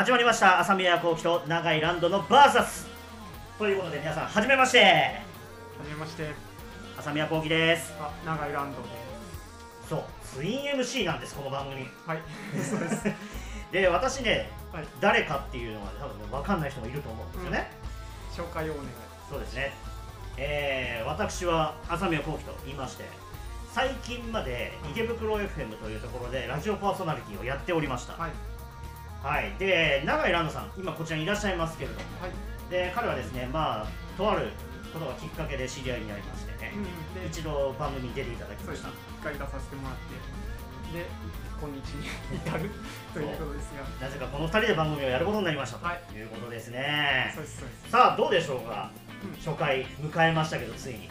始まりました。朝宮幸喜と長井ランドのバーサス。ということで皆さんはじめまして。はじめまして。朝宮幸喜です。あ長井ランドでそうツイン MC なんですこの番組。すはい。そうです。で私ねはい。誰かっていうのは多分ね分かんない人もいると思うんですよね、紹介をお願いそうですね。えー、私は朝宮幸喜と言いまして最近まで池袋 FM というところでラジオパーソナリティをやっておりました。はいはい、で永井ランドさん今こちらにいらっしゃいますけれども。はい。で彼はですねまあとあることがきっかけで知り合いになりましてね、うんで一度番組に出ていただきそうですました一回出させてもらって。で今日に至る ということですが。なぜかこの2人で番組をやることになりましたはい。ということですね、そうですそうです。さあどうでしょうか、うん。初回迎えましたけどついに。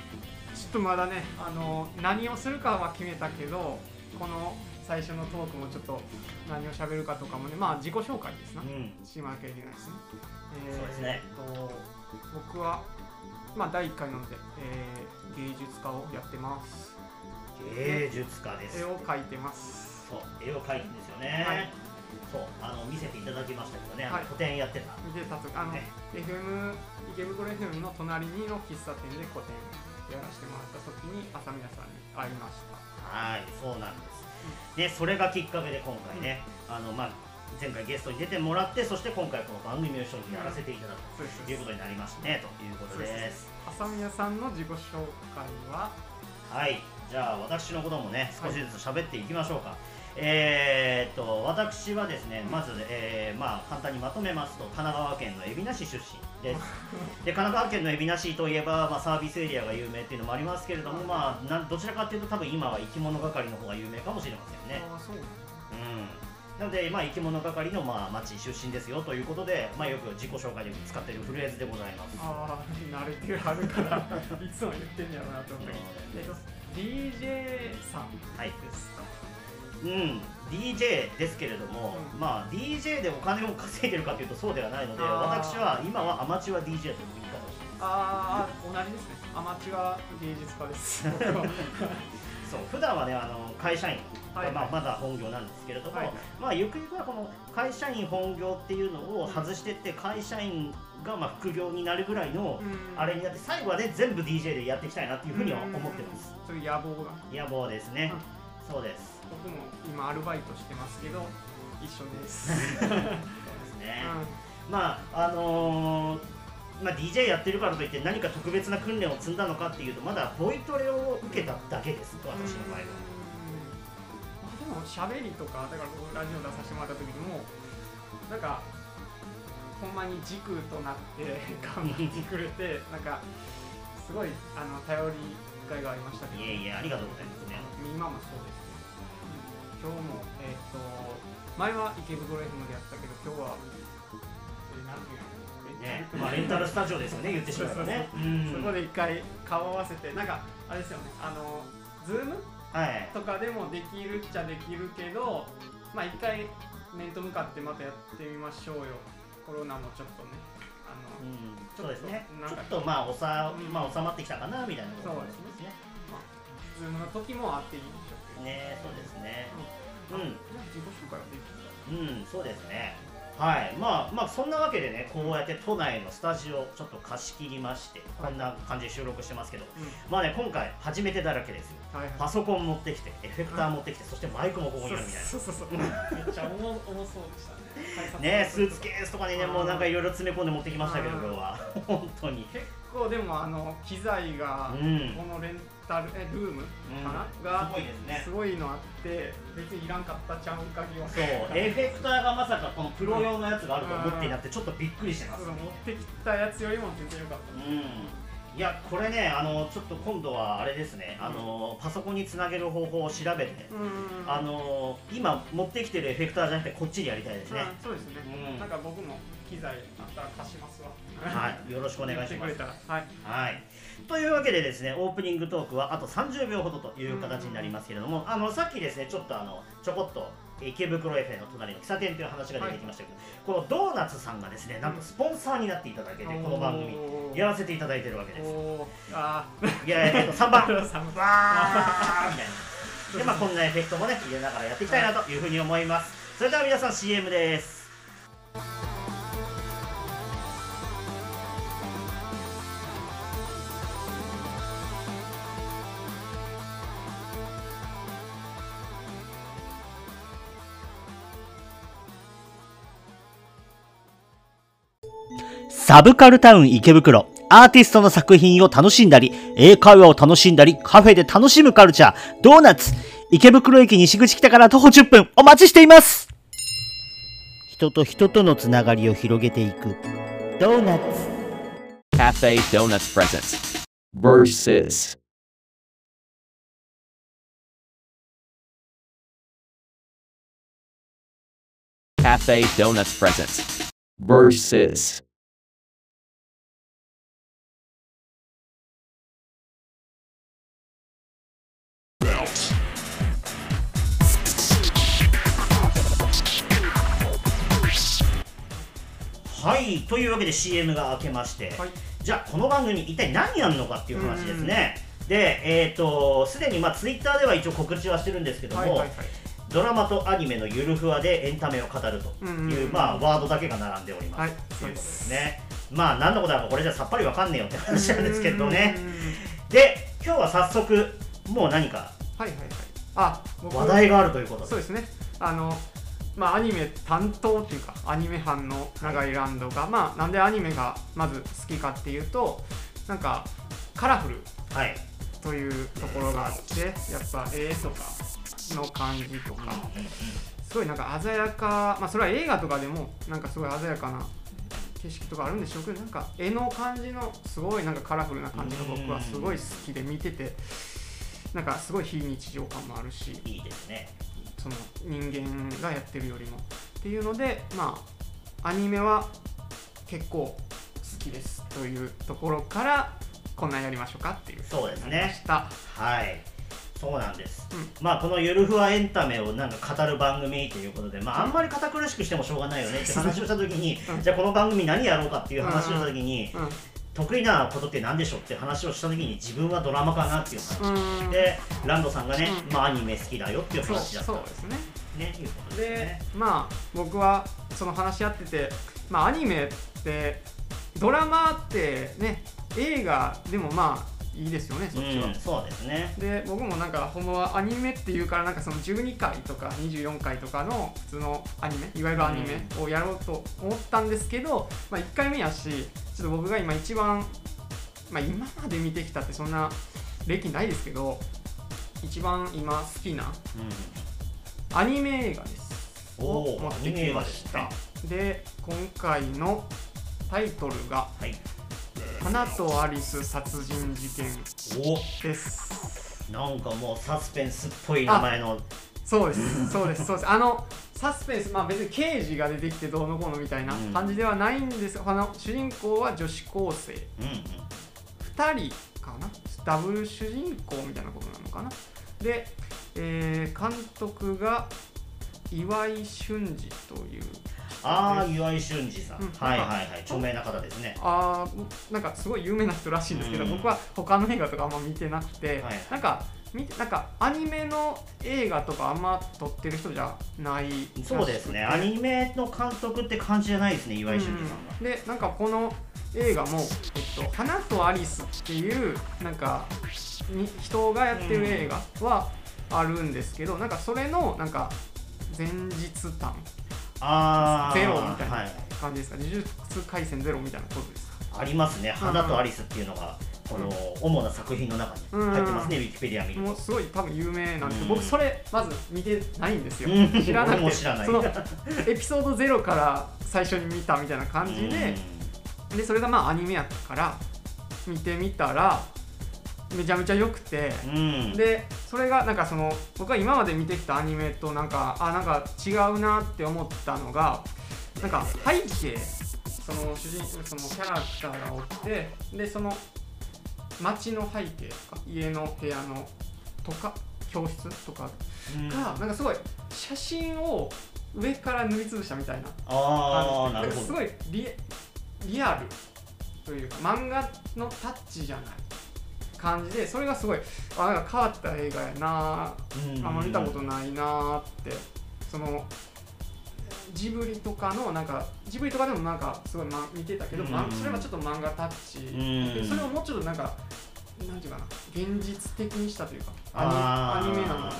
ちょっとまだねあの何をするかは決めたけどこの最初のトークもちょっと何を喋るかとかもねまあ自己紹介ですな、うんしまなきゃいけないですね。そうですねえーっと僕は、まあ、第1回なので、えー芸術家をやってます。芸術家です絵を描いてます。そう絵を描いてんですよね、はいそうあの見せていただきましたけどね、はい個展やってた見てたとあの、ね FM 池袋 FM の隣にの喫茶店で個展やらせてもらった時に朝宮さんに会いました。はい、そうなんです。で、それがきっかけで今回ね、あのまあ前回ゲストに出てもらって、そして今回この番組を一緒にやらせていただくということになりましたねということです。朝宮さんの自己紹介は？はい、じゃあ私のこともね少しずつ喋っていきましょうか。えーっと私はですね、まず、えーまあ簡単にまとめますと神奈川県の海老名市出身です。で神奈川県の海老名市といえば、まあ、サービスエリアが有名っていうのもありますけれども、まあ、なんどちらかというと多分今は生き物係の方が有名かもしれませんね。ああそうなんだうん、なので、まあ、生き物係の、まあ、町出身ですよということで、まあ、よく自己紹介で使っているフレーズでございます。ああ慣れてはるからいつも言ってんやろうなと思ったけどえっと DJ さんはいですか？うん、DJ ですけれども、うん。まあ、DJ でお金を稼いでるかというとそうではないので、私は今はアマチュア DJ という言い方をしていまああ同じですね。アマチュア芸術家です。そう普段はねあの会社員が、はい。まあ、まだ本業なんですけれども、はい。まあ、ゆくゆくはこの会社員本業っていうのを外してって会社員がまあ副業になるぐらいのうん。あれになって最後はね全部 DJ でやっていきたいなっていうふうには思ってます。そういう野望が。野望ですね、そうです。僕も今アルバイトしてますけど一緒です、そうですね、まああのーまあ、DJ やってるからといって何か特別な訓練を積んだのかっていうとまだボイトレを受けただけです私の場合は。うん。まあでも喋りとかだから僕ラジオ出させてもらった時にもなんかほんまに軸となって 頑張ってくれてなんかすごいあの頼りがいがありましたけど。いえいえありがとうございますね。今もそう今日もえっ、と前は池袋 FM でやったけど今日はえなんていうの？ねまあ、レンタルスタジオですよね言ってしまえばね。うん。そこで一回顔合わせてなんかあれですよねあのズーム？はい。とかでもできるっちゃできるけどまあ一回面と向かってまたやってみましょうよ。コロナもちょっとねあうの、んそうですね。ちょっとまあおさ、うん。まあ、収まってきたかなみたいなところそうですね。ズームの時もあっていいんでしょうねそうですね。うん、自己紹介はできたうん、そうですね。はい、まあ、まあ、そんなわけでね、こうやって都内のスタジオちょっと貸し切りまして、こんな感じで収録してますけど。まあね、今回初めてだらけですよ。はいはい。パソコン持ってきて、エフェクター持ってきて、そしてマイクもここにあるみたいそうそうそう。めっちゃ重重そう。でしたねスーツケースとかにね、もうなんかいろいろ詰め込んで持ってきましたけど、うん今日は。本当に。結構でもあの機材がうん。このレンタルえルームかな、うんがすごいですね。すごいのあって別にいらんかったちゃうんかぎは。そう、エフェクターがまさかこのプロ用のやつがあると思っていなって、ちょっとびっくりしてます持ってきたやつよりも全然良かった、うんいやこれねあのちょっと今度はあれですね。あのパソコンにつなげる方法を調べてうんあの今持ってきてるエフェクターじゃなくてこっちでやりたいですね。うんそうですね、うん。なんか僕も機材あったら貸しますわ。はい、よろしくお願いします。言ってくれ。たら。はい。はい。というわけでですね、オープニングトークはあと30秒ほどという形になりますけれども、あのさっきですね、ちょっとあのちょこっと池袋 FM の隣の喫茶店という話が出てきましたけど、このドーナツさんがですね、なんとスポンサーになっていただけて、この番組やらせていただいてるわけです。おーあいや、えっと3番。ー寒わーみたいな。で、まあこんなエフェクトもね、入れながらやっていきたいなというふうに思います。それでは皆さん CM です。サブカルタウン池袋。アーティストの作品を楽しんだり、英会話を楽しんだり、カフェで楽しむカルチャー、ドーナツ。池袋駅西口北から徒歩10分、お待ちしています人と人とのつながりを広げていく、ドーナツ。Cafe Donuts presents Versus. Cafe Donuts presents Versus. はい、というわけで CM が明けまして、はい。じゃあこの番組一体何やるのかっていう話ですね。で、えっ、と、すでにまあ Twitter では一応告知はしてるんですけども、はいはいはい。ドラマとアニメのゆるふわでエンタメを語るという、まあ、ワードだけが並んでおります。はい。ということですす。ね。まあ、何のことだかこれじゃさっぱりわかんねえよって話なんですけどね。で、今日は早速、もう何かはいはいはい。あ僕話題があるということで。そうですね。あのまあアニメ担当っていうかアニメ班の長井ランドが、まあなんでアニメがまず好きかっていうとなんかカラフルはい。というところがあってやっぱ絵とかの感じとかすごいなんか鮮やかまあそれは映画とかでもなんかすごい鮮やかな景色とかあるんでしょうけどなんか絵の感じのすごいなんかカラフルな感じが僕はすごい好きで見ててなんかすごい非日常感もあるしいいですね。その人間がやってるよりも。っていうのでまあアニメは結構好きですというところからこんなんやりましょうかっていうそうですね。はい。そうなんです。うん。まあこのゆるふわエンタメをなんか語る番組ということで、まああんまり堅苦しくしてもしょうがないよねって話をした時に、うん。じゃあこの番組何やろうかっていう話をした時に、うん得意なことって何でしょうって話をした時に自分はドラマかなっていう話。うんで、ランドさんがね、うんまあアニメ好きだよっていう話だったそうですねね、いうことですでね。まあ僕はその話し合っててまあアニメってドラマってね映画でもまあいいですよねそっちは、うん、そうですね。で僕もなんかほんまはアニメっていうからなんかその12回とか24回とかの普通のアニメいわゆるアニメをやろうと思ったんですけど、まあ、1回目やしちょっと僕が今一番、まあ、今まで見てきたってそんな歴ないですけど一番今好きなうん。アニメ映画ですを持ってきましたアで今回のタイトルがはい。「花とアリス殺人事件お」ですなんかもうサスペンスっぽい名前の。そうです、そうです、そうです。あのサスペンス、まあ別に刑事が出てきてどうのこうのみたいなうん感じではないんです。あの主人公は女子高生うんうん。2人かな、ダブル主人公みたいなことなのかな？で、えー監督が岩井俊二という。ああ、岩井俊二さん。うんはいはいはい。著名な方ですね。あーなんかすごい有名な人らしいんですけど、うん僕は他の映画とかあんま見てなくて、はいなんか見てなんかアニメの映画とかあんま撮ってる人じゃないそうですね。アニメの監督って感じじゃないですね、岩井俊二さんが。うんでなんかこの映画も「えっと、花とアリス」っていうなんかに人がやってる映画はあるんですけど、なんかそれのなんか前日談ああ。ゼロみたいはな感じですか、呪術廻戦ゼロみたいなことですか？ありますね。花とアリスっていうのが、この主な作品の中に入ってますね、ウィキペディア見ると。すごい多分有名なんですけど、うん僕それまず見てないんですよ、うん。知らなくて。知らない。そのエピソードゼロから最初に見たみたいな感じで、でそれがまあアニメやったから見てみたらめちゃめちゃ良くて、うん。うん。でそれがなんかその僕が今まで見てきたアニメとなんかあなんか違うなって思ったのがなんか背景その主人そのキャラクターがおってでその街の背景とか家の部屋のとか教室とかうんがなんかすごい写真を上から塗りつぶしたみたいなああ、なるほど。すごいリリアルというか漫画のタッチじゃない感じでそれがすごいあなんか変わった映画やな。うんあんま見たことないなーって。そのジブリとかのなんかジブリとかでもなんかすごい、ま、見てたけど、まうんそれはちょっと漫画タッチ、うんでそれをもうちょっとなんかなんていうかな現実的にしたというかアニメなの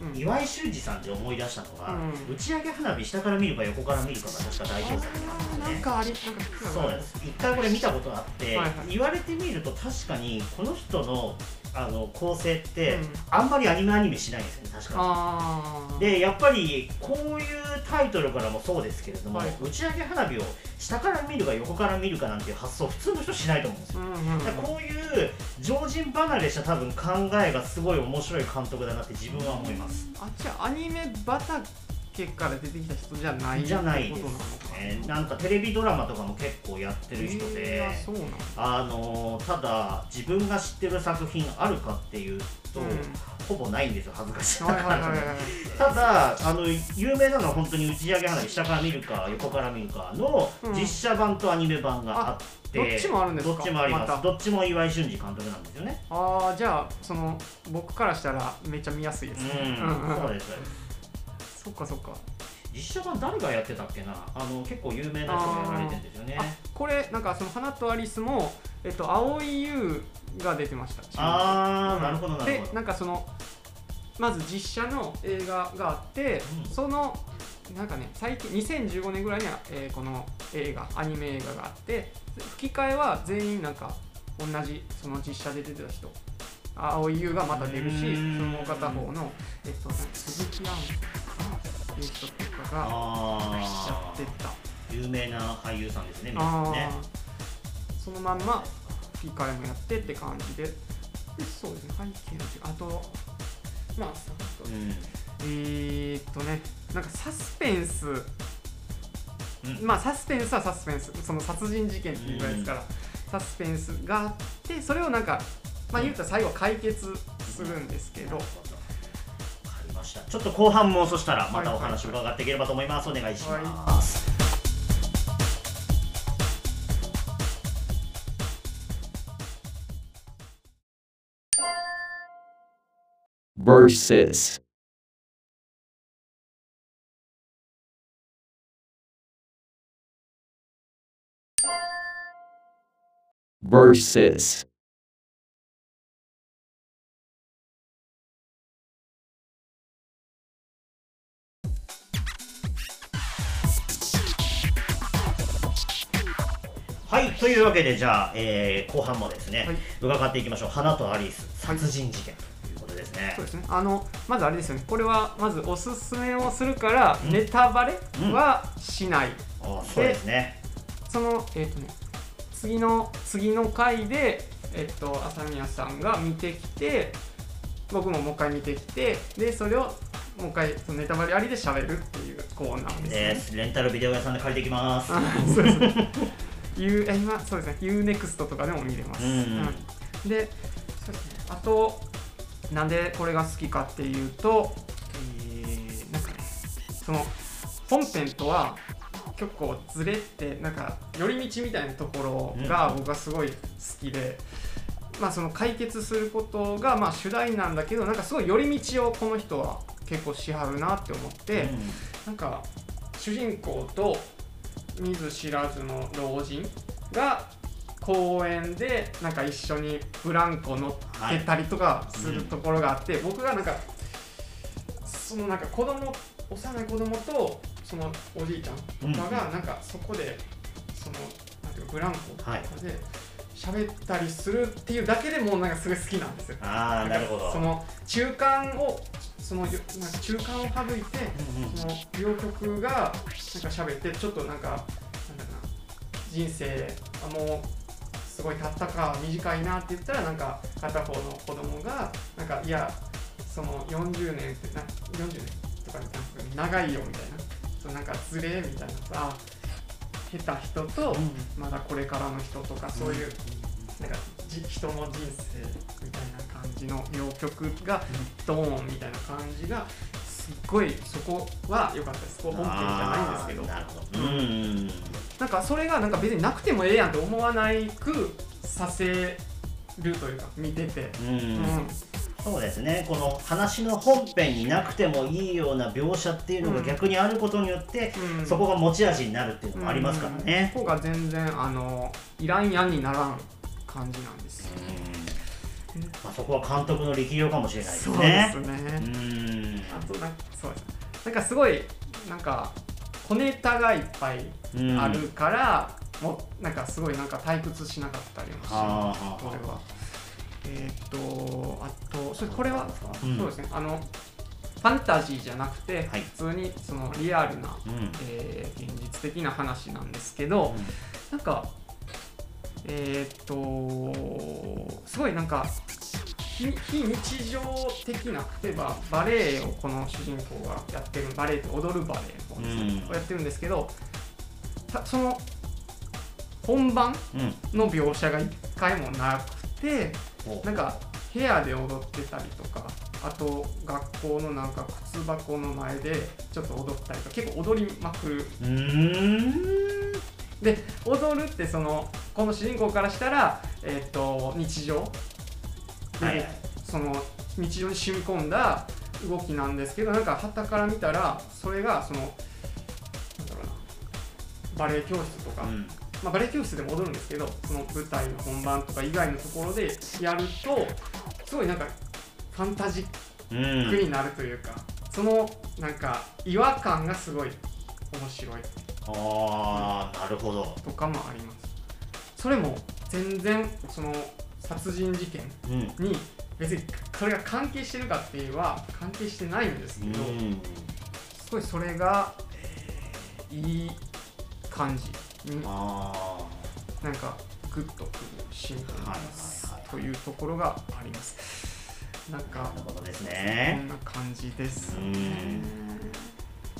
うん。岩井俊二さんで思い出したのが、うん。打ち上げ花火下から見るか横から見るかが確か大検索にああったんですね。ーなんかありなんか聞くのそうです。一回これ見たことがあって、はいはい。言われてみると確かにこの人のあの構成って、うん。あんまりアニメアニメしないんですよね確かに。でやっぱりこういうタイトルからもそうですけれども、はい。打ち上げ花火を下から見るか横から見るかなんていう発想普通の人しないと思うんですよ。うんうんうんだからこういう常人離れした多分考えがすごい面白い監督だなって自分は思います。あじゃあアニメ畑から出てきた人じゃないじゃないですね。なんかテレビドラマとかも結構やってる人で、えーあのただ自分が知ってる作品あるかっていうと、うん。ほぼないんですよ恥ずかしい。なはいはいはいはい。ただあの有名なのは本当に打ち上げ花火下から見るか横から見るかのうん。実写版とアニメ版があって、どっちもあるんですか？どっちもあります、また。どっちも岩井俊二監督なんですよね。ああじゃあその僕からしたらめっちゃ見やすいですね。うん、うん。そうですそうですそっかそっか。実写版誰がやってたっけな？あの結構有名な人がやられてるんですよね。あこれなんかその花とアリスもえっと蒼井優が出てました。あー、うんなるほどなるでほど。なんかそのまず実写の映画があって、うん。そのなんかね最近2015年ぐらいには、えーこの映画アニメ映画があって吹き替えは全員なんか同じその実写で出てた人。蒼井優がまた出るしその片方の、えっと、鈴木いう人とかがやあってた。ー有名な俳優さんですね皆さんあね。ーそのまんま吹き替えもやってって感じで。でそうですね背景のあとまあうん。えー、っとねなんかサスペンス。うん。まあサスペンスはサスペンス。その殺人事件っていうぐらいですから、サスペンスがあってそれをなんかまあ言うたら最後解決するんですけど、ちょっと後半もそしたらまたお話伺っていければと思います、お願いします、versus. Versus. というわけでじゃあ、えー後半もですね、はい。伺っていきましょう。花とアリス殺人事件ということですね、そうですね。あのまずあれですよね。これはまずおすすめをするから、うん。ネタバレはしない、あそうですね。そのえっ、とね次の次の回でえっ、と朝宮さんが見てきて僕ももう一回見てきてでそれをもう一回そのネタバレありで喋るっていうコーナーですね。ですレンタルビデオ屋さんで借りてきます。あそうです。ね U え今そうですね。UNEXT とかでも見れます、うんうん。でそうですね。あとなんでこれが好きかっていうと、えーなんかねその本編とは結構ずれてなんか寄り道みたいなところが僕はすごい好きで、まあその解決することがまあ主題なんだけどなんかすごい寄り道をこの人は結構しはるなって思って、うん。なんか主人公と見ず知らずの老人が公園でなんか一緒にブランコ乗ってたりとかするところがあって、僕がなんかそのなんか子供幼い子供とそのおじいちゃんとかがなんかそこでそのなんていうかブランコとかはい。で喋ったりするっていうだけでもうなんかすごい好きなんですよ。ああなるほど。その中間をそのよなんか中間を省いてうんうん。その両曲がなんか喋ってちょっとなんかなんだな人生あもうすごいたったか短いなって言ったらなんか片方の子供がなんかいやその40年ってな40年とかになんか長いよみたいな。そうなんかズレみたいなあ下手人とまだこれからの人とかそういうなんかじ人の人生みたいな感じの両曲がドーンみたいな感じがすっごいそこは良かったです。こう本編じゃないんですけど。なるほど。うん。なんかそれがなんか別になくてもええやんって思わないくさせるというか見てて、うん、うん。そうですね。この話の本編になくてもいいような描写っていうのがうん。逆にあることによって、うん。そこが持ち味になるっていうのもありますからね、ここが全然あのいらんやんにならん感じなんですよ。まあ、そこは監督の力量かもしれないですそうねですね、うん。あとなんかそう。ですなんかすごいなんか小ネタがいっぱいうん。あるから、もうなんかすごいなんか退屈しなかったりもしあます。ーこれは。えーっとあとそれこれは、うん。そうですね。あのファンタジーじゃなくて、はい。普通にそのリアルな、うん。えー現実的な話なんですけど、なんかえーっとすごいなんか非非日常的な例えばバレエをこの主人公がやってるバレエって踊るバレエの方ですね、うん。をやってるんですけどたその本番うん。の描写が一回もなくておなんか部屋で踊ってたりとかあと学校のなんか靴箱の前でちょっと踊ったりとか結構踊りまくる。で踊るってそのこの主人公からしたら、えー、と日常。で、はい。はいその日常に染み込んだ動きなんですけどなんか旗から見たらそれがそのなんだろうなバレエ教室とか、うん。まあ、バレエ教室でも踊るんですけどその舞台の本番とか以外のところでやるとすごいなんかファンタジッうん。クになるというか、そのなんか違和感がすごい面白い。ああなるほど。とかもありますそれも全然その殺人事件うん。に別にそれが関係してるかっていうは関係してないんですうけど、ん。すごいそれが、えーいい感じにあなんかグッとくるシーンというところがあります。なんあなかるほどですこねんな感じです。うね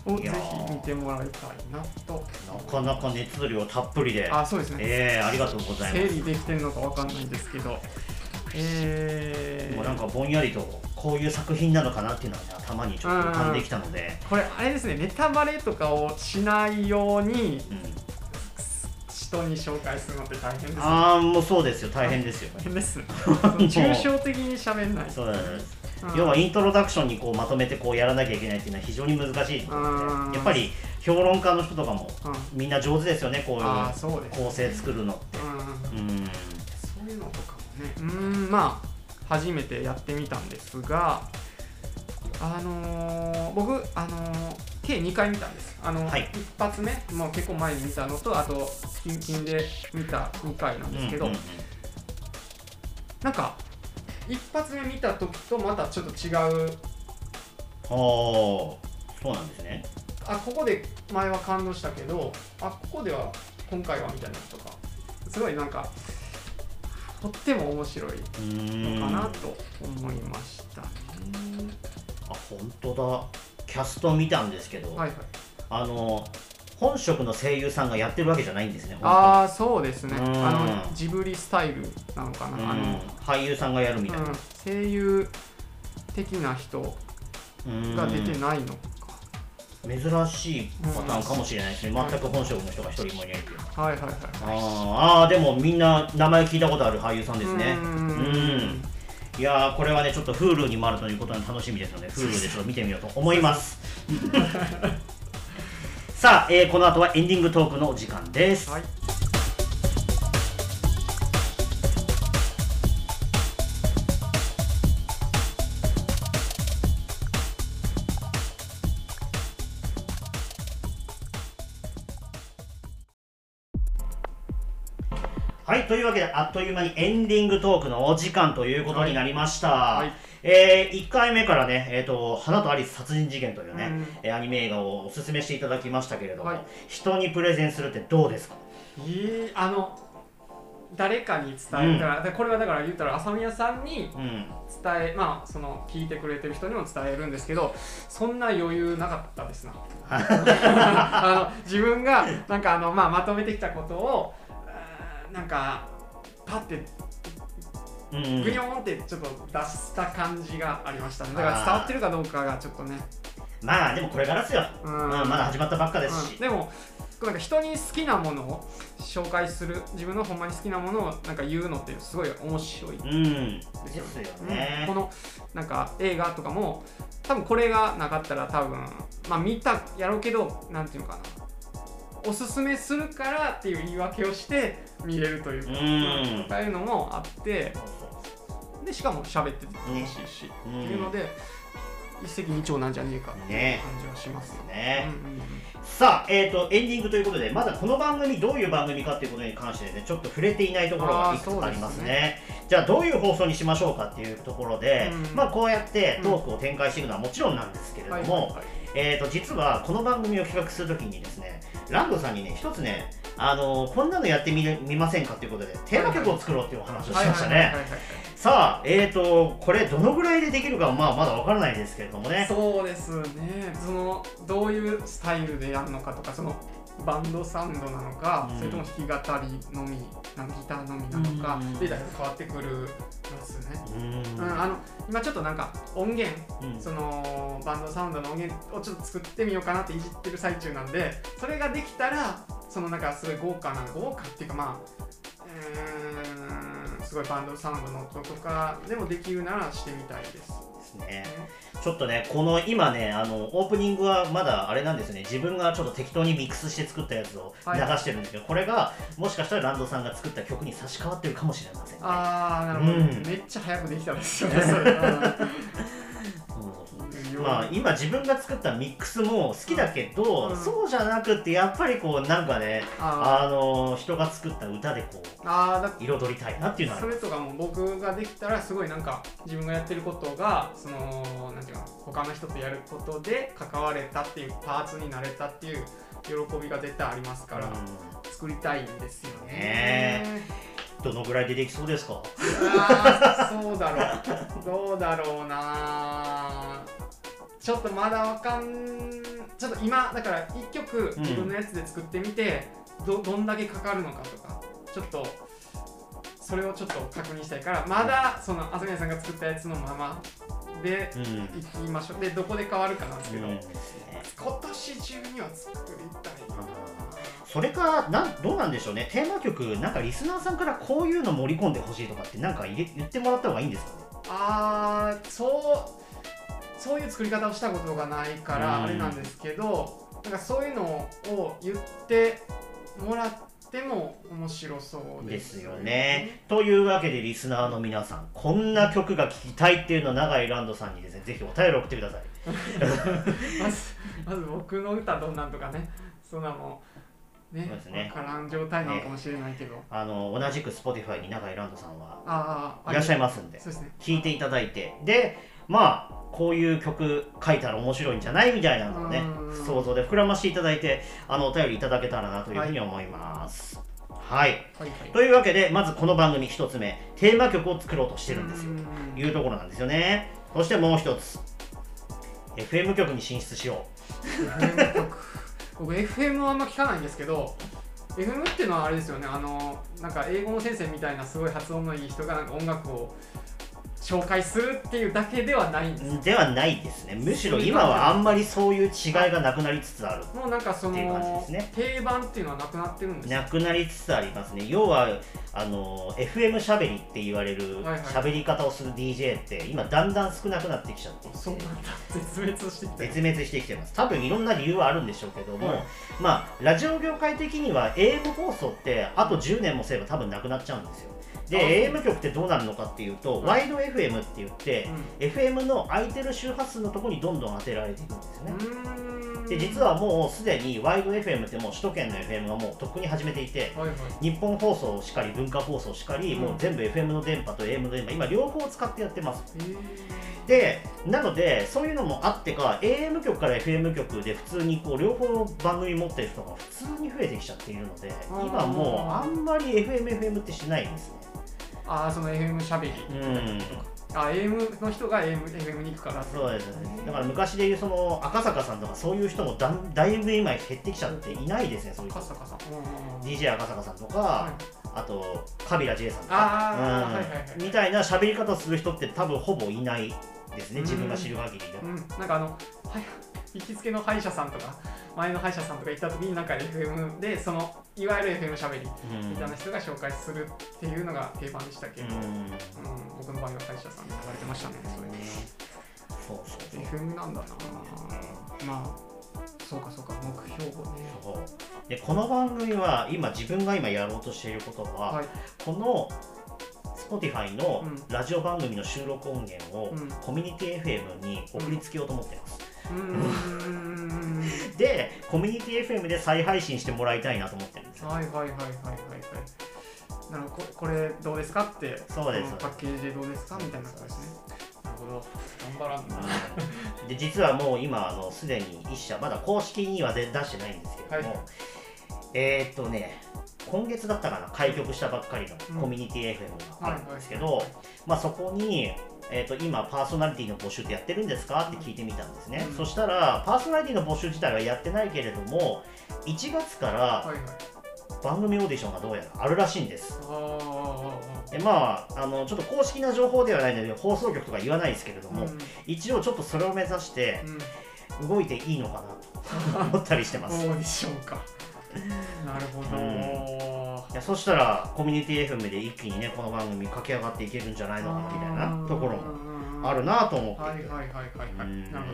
をぜひ見てもらいたいなと。なかなか熱量たっぷりで。あそうですね。ええありがとうございます。整理できてるのかわかんないんですけど。えー、もうなんかぼんやりとこういう作品なのかなっていうのはね頭にちょっと浮かんできたので、これあれですね。ネタバレとかをしないようにうん、人に紹介するのって大変ですね。ああもうそうですよ。大変ですよ。大変ですね。抽象的に喋んないそうです。うん要はイントロダクションにこうまとめてこうやらなきゃいけないっていうのは非常に難しいところうんで。やっぱり評論家の人とかもうん。みんな上手ですよねこういう構成作るのって。そういうのとかもね。うーんまあ初めてやってみたんですがあのー僕あのー計2回見たんです。あの、はい。一発目もう結構前に見たのとあと近々で見た2回なんですけど、うんうんうん。なんか一発目見た時とまたちょっと違う。ああそうなんですね。あここで前は感動したけどあここでは今回はみたいなのとか。すごいなんかとっても面白いのかなと思いましたね。本当だ。キャスト見たんですけど、はいはい。あの本職の声優さんがやってるわけじゃないんですね本ああそうですね。うん。あのジブリスタイルなのかな。当にあの、うん俳優さんがやるみたいな。うん、声優的な人うんが出てないのか。珍しいパターンかもしれないですね、全く本職の人が一人もいないっていう。はいはいはい。あーあーでもみんな名前聞いたことある俳優さんですね。ううんん。いやーこれはねちょっと Hulu にもあるということで楽しみですので Hulu でちょっと見てみようと思います さあ、えーこの後はエンディングトークのお時間です、はい。はい、というわけであっという間にエンディングトークのお時間ということになりました、はいえ1回目からね、えーと「花とアリス殺人事件」というね、うん。えーアニメ映画をおすすめしていただきましたけれども、はい。人にプレゼンするってどうですか？いいあの誰かに伝えたら、だからこれはだから言ったら朝宮さんにうん。伝えまあその聞いてくれてる人にも伝えるんですけどそんな余裕なかったですな。あの自分がなんかあの、まあ、まとめてきたことをなんかパッてうんグニョーンってちょっと出した感じがありましたね。だから伝わってるかどうかがちょっとね、まあでもこれからですよ、ううん。んまだ始まったばっかですし、うん。でもなんか人に好きなものを紹介する自分のほんまに好きなものをなんか言うのってすごい面白い。うん。ですよね、このなんか映画とかも多分これがなかったら多分まあ見たやろうけどなんていうのかな。おすすめするからっていう言い訳をして見れるというか、うん。そういうのもあってでしかも喋ってて楽しいし、うん。っていうので一石二鳥なんじゃねえかっていうね。感じはしますよね。さあ、えー、とエンディングということでまだこの番組どういう番組かっていうことに関してねちょっと触れていないところがいくつかありますね。じゃあどういう放送にしましょうかっていうところで、うんまあこうやってトークを展開していくのはもちろんなんですけれども、えー、と実はこの番組を企画するときにですねランドさんにね一つねあのこんなのやってみませんかということでテーマ曲を作ろうっていうお話をしましたね。はいはいはいはいさあえー、とこれどのぐらいでできるかはまあまだわからないですけれどもね。そうですね。そのどういうスタイルでやるのかとかそのバンドサウンドなのか、うん。それとも弾き語りのみなんかギターのみなのか、うん。でだいぶ変わってくるますね、うん、あの今ちょっとなんか音源うん。そのバンドサウンドの音源をちょっと作ってみようかなっていじってる最中なんでそれができたらそのなんかすごい豪華な豪華っていうかまあうーんすごいバンドサウンドの音とかでもできるならしてみたいです。ですね。ちょっとねこの今ねあのオープニングはまだあれなんですね。自分がちょっと適当にミックスして作ったやつを流はい。してるんですけど、これがもしかしたらランドさんが作った曲に差し替わってるかもしれませんね。あーなるほど、うん。めっちゃ早くできたんですよねそれ。うん。まあ今自分が作ったミックスも好きだけど、うん。そうじゃなくってやっぱりこうなんかねああの人が作った歌でこうーあ彩りたいなっていうのはそれとかも僕ができたらすごいなんか自分がやってることがそのなんていうかな他の人とやることで関われたっていうパーツになれたっていう喜びが絶対ありますから、う作りたいんですよね。ねんどのぐらいでできそうですか？そうだろう。どうだろうなちょっとまだわかんちょっと今だから1曲うん自分のやつで作ってみて、どどんだけかかるのかとかちょっとそれをちょっと確認したいからまだその朝宮さんが作ったやつのままでうん、うんいきましょう。でどこで変わるかなんですけど、ね今年中には作りたいな。それかなんどうなんでしょうね。テーマ曲なんかリスナーさんからこういうの盛り込んでほしいとかってなんか言ってもらった方がいいんですかね？あーそうそういう作り方をしたことがないからうん。あれなんですけどなんかそういうのを言ってもらっても面白そうですですよね。というわけでリスナーの皆さんこんな曲が聴きたいっていうのを永井ランドさんにですねぜひお便り送ってください。まずまず僕の歌どんなんとかねそんなもんねそうですね。分からん状態なのかもしれないけど、あの同じく Spotify に永井ランドさんはいらっしゃいまますんでそうですね。聴いていただいて。でまあこういう曲書いたら面白いんじゃないみたいなのをねうん。想像で膨らましていただいてあのお便りいただけたらなというふうに思います。はい、はい。はいというわけでまずこの番組1つ目テーマ曲を作ろうとしてるんですよ。うん。いうところなんですよね。そしてもう一つ FM 局に進出しよ FM 曲。僕 FM はあんま聞かないんですけど FM っていうのはあれですよね。あのなんか英語の先生みたいなすごい発音のいい人がなんか音楽を紹介するっていうだけではないんですうではないですね。むしろ今はあんまりそういう違いがなくなりつつあるもうなんかそっていう感じのですね。定番っていうのはなくなってるんですよなくなりつつありますね。要はあの FM しゃべりって言われる喋り方をする DJ って今だんだん少なくなってきちゃっていて。そうなんだ絶滅してきて絶滅してきてます。多分いろんな理由はあるんでしょうけども、はい。まあラジオ業界的には AM 放送ってあと10年もすれば多分なくなっちゃうんですよであ AM 局ってどうなるのかっていうと、はいワイド FM って言って、FM の空いてる周波数のところにどんどん当てられていくんですよね、で実はもうすでにワイド FM ってもう首都圏の FM がもうとっくに始めていてはいはい。日本放送しかり文化放送しかり、うん。もう全部 FM の電波と AM の電波今両方使ってやってます。えー。でなのでそういうのもあってか AM 局から FM 局で普通にこう両方の番組持ってる人が普通に増えてきちゃっているので今もうあんまり FMFM ってしないんですねああその FM しゃべりうん。あ AM の人が AM, FM に行くから。そうですね。だから昔でいうその赤坂さんとかそういう人もだんだいぶ今減ってきちゃっていないですねそういう人。カサカサうん DJ 赤坂さんとか、はい。あとカビラ J さんとか。みたいな喋り方する人って多分ほぼいないですね自分が知る限りで。うん、なんかあの、はい、行きつけの歯医者さんとか前の歯医者さんとか行った時になんか FM でそのいわゆる FM しゃべりうんみたいな人が紹介するっていうのが定番でしたけど、うん。うん僕の場合は歯医者さんに流れてましたねそれそうそうそう。FM なんだな。まあそうかそうか目標をね。そう。でこの番組は今自分が今やろうとしていることは、はい。この Spotify のうん。ラジオ番組の収録音源をうん。コミュニティ FM に送りつけようと思ってます、うーんでコミュニティ FM で再配信してもらいたいなと思ってるんですよ。はいはいはいはいはいはい。なるほどここれどうですかってそうです。のパッケージでどうですかみたいなことですね。なるほど。頑張らんな。で実はもう今あのすでに1社まだ公式には出出してないんですけれども、はい。えーっとね今月だったかな開局したばっかりのうんコミュニティ FM があるんですけど、はいはい。まあ、そこに、えー、と今パーソナリティの募集ってやってるんですか？って聞いてみたんですね、うん。そしたらパーソナリティの募集自体はやってないけれども1月からはいはい。番組オーディションがどうやらあるらしいんです。あーあでまああのちょっと公式な情報ではないので放送局とか言わないですけれども、ーうん。一応ちょっとそれを目指してうん。動いていいのかなと思ったりしてます。オーディションか。なるほど、いやそしたらコミュニティ FM で一気にねこの番組駆け上がっていけるんじゃないのかなみたいなところもあるなと思って。はいはいはいはいはい。うん。なる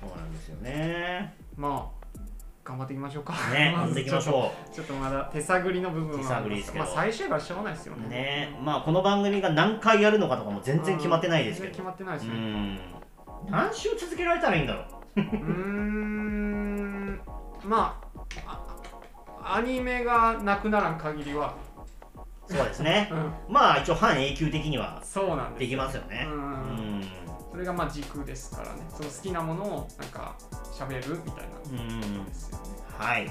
ほそうなんですよね。どまあ頑張っていきましょうか。ね 頑張っていきましょう。ちょっとまだ手探りの部分は。手探りですけど。まあ最終からしょうがないですようね。ね。まあこの番組が何回やるのかとかも全然決まってないですけど。決まってないですね。うん。何週続けられたらいいんだろう。うーん。まああアニメがなくならん限りは、そうですね。うん、まあ一応半永久的にはそうなんですできますよね。ううん。んそれがまあ軸ですからね。その好きなものをなんか喋るみたいな。うん。ですよね。はい。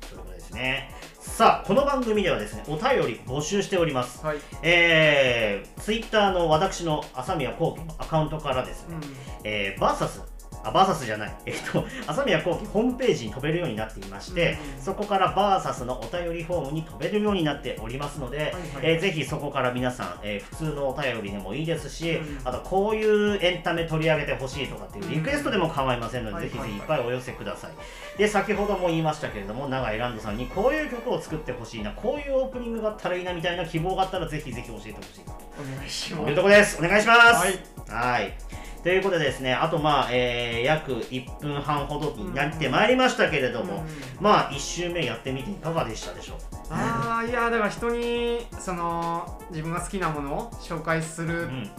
ということですね。さあこの番組ではですねお便り募集しております。はい、えー、ツイッターの私の朝宮幸喜のアカウントからですね、うん、えー、バーサスあバーサスじゃない、えっと、朝宮幸喜ホームページに飛べるようになっていまして、うんそこからバーサスのお便りフォームに飛べるようになっておりますので、はいはいえーぜひそこから皆さん、えー普通のお便りでもいいですし、うんあとこういうエンタメ取り上げてほしいとかっていうリクエストでも構いませんので、うんぜひぜひいっはぱいお寄せください。で、先ほども言いましたけれども、永井ランドさんにこういう曲を作ってほしいな、こういうオープニングがあったらいいなみたいな希望があったら、ぜひぜひ教えてほしいと。お願いしとますいうところです。お願いします。はいはい。ということでですね、あとまあ、えー約1分半ほどになってまいりましたけれども、うんまあ、1周目やってみていかがでしたでしょう？ああいやだから人にその自分が好きなものを紹介するうん。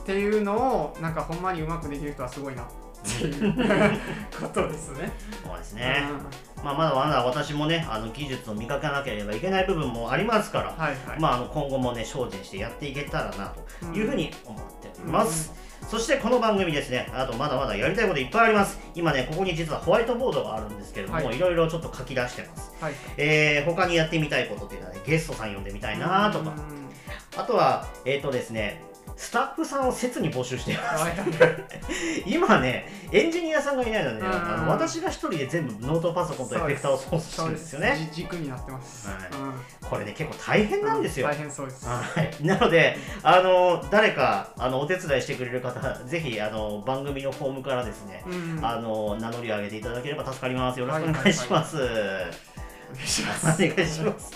っていうのをなんかほんまにうまくできる人はすごいなっていうことですね。そうですね。まあ、まだまだ私もね、あの技術を磨かなければいけない部分もありますから、うんはいはい。まあ、あの今後もね、精進してやっていけたらなというふうに思っております。そしてこの番組ですね、あとまだまだやりたいこといっぱいあります。今ね、ここに実はホワイトボードがあるんですけれども、はいいろいろちょっと書き出してます。はい。えー、他にやってみたいことっていうのはね、ゲストさん呼んでみたいなとか、あとは、えっ、とですね、スタッフさんを切に募集しています。今ね、エンジニアさんがいないので、うんあの私が一人で全部ノートパソコンとエフェクターを操作してるんですよね。じ軸になってます。はいうんこれね、結構大変なんですよ。大変そうです。はい、なので、あの誰かあのお手伝いしてくれる方、ぜひあの番組のフォームからですね、うんあの名乗りを上げていただければ助かります。よろしくお願いします。お願いしまおす。願いします。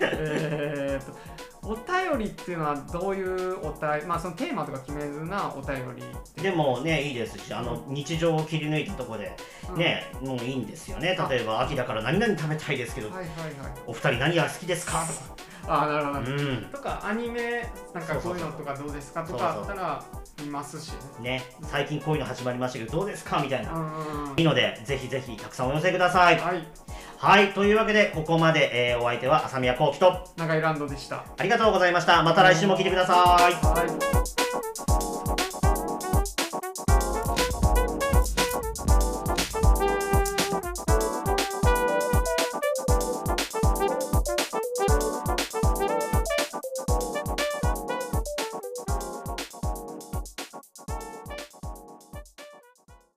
えーとお便りっていうのはどういうお便りまあそのテーマとか決めずなお便りでもね、いいですし、あの日常を切り抜いたところで、うん。ね、もういいんですよね。例えば、秋だから何々食べたいですけど、はいはいはい。お二人何が好きですか？ああなるほど、うん。とかアニメなんかこういうのとかどうですかとかあったら見ますし。ねね、最近こういうの始まりましたけど、どうですか？みたいな。うん。いいので、ぜひぜひたくさんお寄せください。はいはい、というわけで、ここまで、えーお相手は朝宮幸喜と、長井ランドでしたありがとうございました。また来週も聞いてください。はい